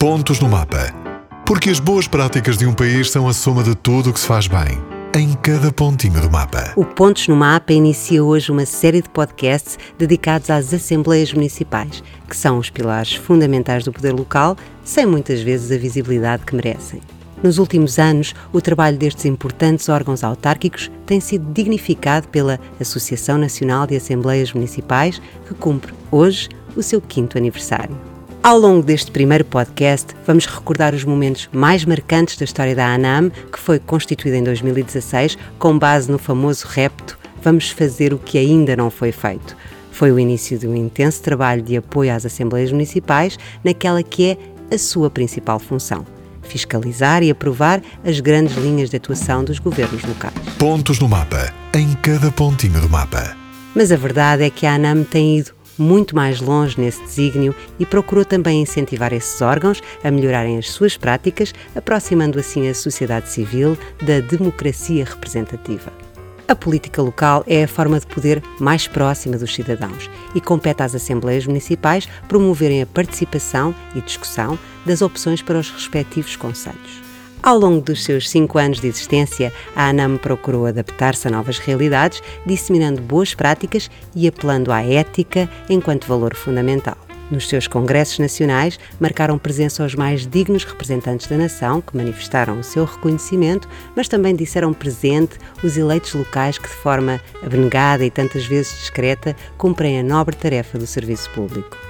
Pontos no mapa. Porque as boas práticas de um país são a soma de tudo o que se faz bem, em cada pontinho do mapa. O Pontos no Mapa inicia hoje uma série de podcasts dedicados às Assembleias Municipais, que são os pilares fundamentais do poder local, sem muitas vezes a visibilidade que merecem. Nos últimos anos, o trabalho destes importantes órgãos autárquicos tem sido dignificado pela Associação Nacional de Assembleias Municipais, que cumpre hoje o seu quinto aniversário. Ao longo deste primeiro podcast, vamos recordar os momentos mais marcantes da história da ANAM, que foi constituída em 2016 com base no famoso repto Vamos fazer o que ainda não foi feito. Foi o início de um intenso trabalho de apoio às Assembleias Municipais naquela que é a sua principal função fiscalizar e aprovar as grandes linhas de atuação dos governos locais. Pontos no mapa, em cada pontinho do mapa. Mas a verdade é que a ANAM tem ido muito mais longe nesse desígnio e procurou também incentivar esses órgãos a melhorarem as suas práticas, aproximando assim a sociedade civil da democracia representativa. A política local é a forma de poder mais próxima dos cidadãos e compete às Assembleias Municipais promoverem a participação e discussão das opções para os respectivos conselhos. Ao longo dos seus cinco anos de existência, a ANAM procurou adaptar-se a novas realidades, disseminando boas práticas e apelando à ética enquanto valor fundamental. Nos seus congressos nacionais, marcaram presença os mais dignos representantes da nação, que manifestaram o seu reconhecimento, mas também disseram presente os eleitos locais que, de forma abnegada e tantas vezes discreta, cumprem a nobre tarefa do serviço público.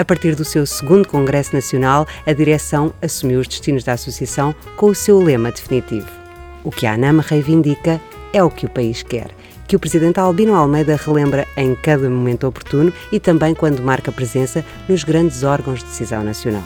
A partir do seu segundo Congresso Nacional, a direção assumiu os destinos da Associação com o seu lema definitivo. O que a ANAM reivindica é o que o país quer, que o Presidente Albino Almeida relembra em cada momento oportuno e também quando marca presença nos grandes órgãos de decisão nacional.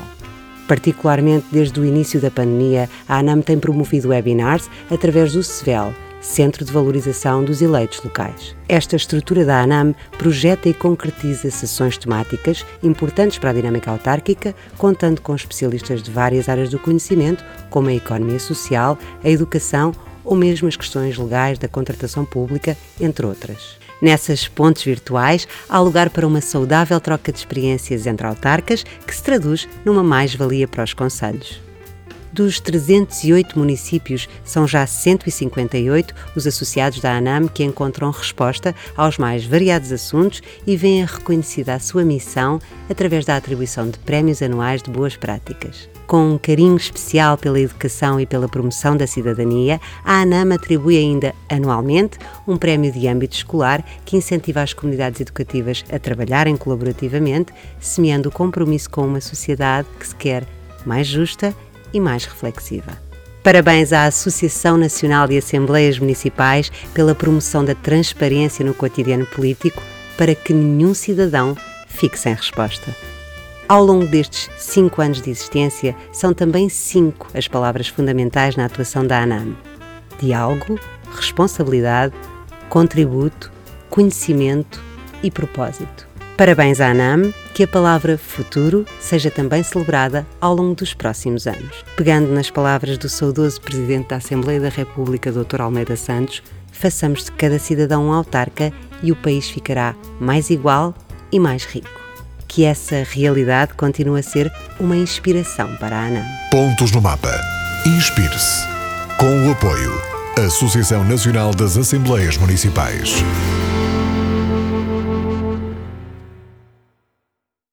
Particularmente desde o início da pandemia, a ANAM tem promovido webinars através do CEVEL, Centro de Valorização dos Eleitos Locais. Esta estrutura da ANAM projeta e concretiza sessões temáticas importantes para a dinâmica autárquica, contando com especialistas de várias áreas do conhecimento, como a economia social, a educação ou mesmo as questões legais da contratação pública, entre outras. Nessas pontes virtuais, há lugar para uma saudável troca de experiências entre autarcas que se traduz numa mais-valia para os conselhos. Dos 308 municípios, são já 158 os associados da ANAM que encontram resposta aos mais variados assuntos e veem reconhecida a sua missão através da atribuição de prémios anuais de boas práticas. Com um carinho especial pela educação e pela promoção da cidadania, a ANAM atribui ainda anualmente um prémio de âmbito escolar que incentiva as comunidades educativas a trabalharem colaborativamente, semeando o compromisso com uma sociedade que se quer mais justa e mais reflexiva. Parabéns à Associação Nacional de Assembleias Municipais pela promoção da transparência no cotidiano político para que nenhum cidadão fique sem resposta. Ao longo destes cinco anos de existência, são também cinco as palavras fundamentais na atuação da ANAM: diálogo, responsabilidade, contributo, conhecimento e propósito. Parabéns à ANAM, que a palavra futuro seja também celebrada ao longo dos próximos anos. Pegando nas palavras do saudoso Presidente da Assembleia da República, Dr. Almeida Santos, façamos de cada cidadão um autarca e o país ficará mais igual e mais rico. Que essa realidade continue a ser uma inspiração para a ANAM. Pontos no mapa. Inspire-se. Com o apoio. Associação Nacional das Assembleias Municipais.